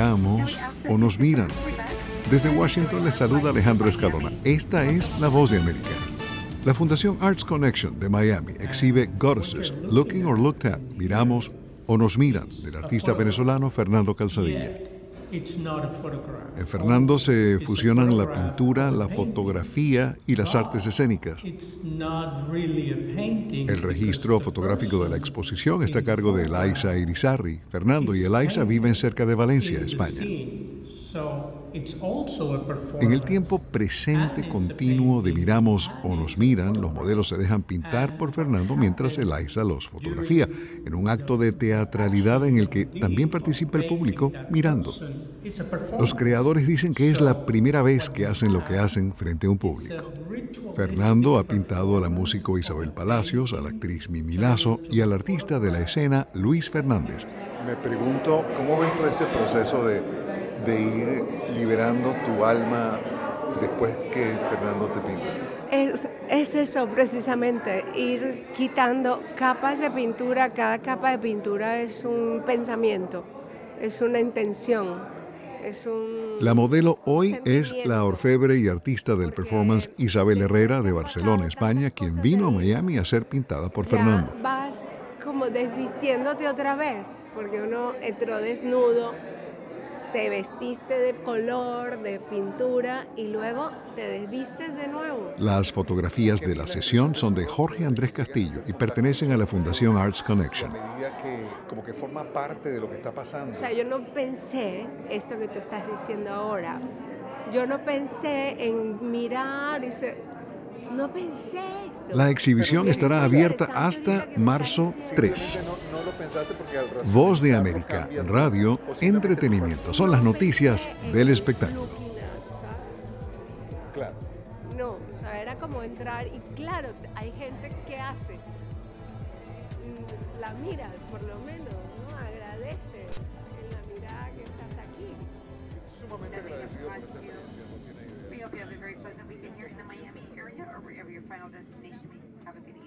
miramos o nos miran. Desde Washington les saluda Alejandro Escalona. Esta es La Voz de América. La Fundación Arts Connection de Miami exhibe Goddesses, Looking or Looked At, Miramos o Nos Miran, del artista venezolano Fernando Calzadilla. En Fernando se fusionan la pintura, la fotografía y las artes escénicas. El registro fotográfico de la exposición está a cargo de Eliza Irizarry. Fernando y Eliza viven cerca de Valencia, España. En el tiempo presente continuo de miramos o nos miran, los modelos se dejan pintar por Fernando mientras Eliza los fotografía, en un acto de teatralidad en el que también participa el público mirando. Los creadores dicen que es la primera vez que hacen lo que hacen frente a un público. Fernando ha pintado a la músico Isabel Palacios, a la actriz Mimi Lazo y al artista de la escena Luis Fernández. Me pregunto, ¿cómo ves todo ese proceso de de ir liberando tu alma después que Fernando te pinta? Es, es, eso precisamente, ir quitando capas de pintura. Cada capa de pintura es un pensamiento, es una intención. Es un la modelo hoy es la orfebre y artista del performance Isabel Herrera de Barcelona, España, quien vino a Miami a ser pintada por Fernando. Vas como desvistiéndote otra vez, porque uno entró desnudo te vestiste de color, de pintura y luego te desvistes de nuevo. Las fotografías de la sesión son de Jorge Andrés Castillo y pertenecen a la Fundación Arts Connection. A medida que como que forma parte de lo que está pasando. O sea, yo no pensé esto que tú estás diciendo ahora. Yo no pensé en mirar y ser no pensé eso. La exhibición estará abierta hasta marzo 3. Voz de América, radio, entretenimiento. Son las noticias del espectáculo. Claro. No, o sea, era como entrar y claro, hay gente que hace. La mira, por lo menos, ¿no? Agradece en la mirada que estás aquí. Sumamente agradecido por esta experiencia. We hope you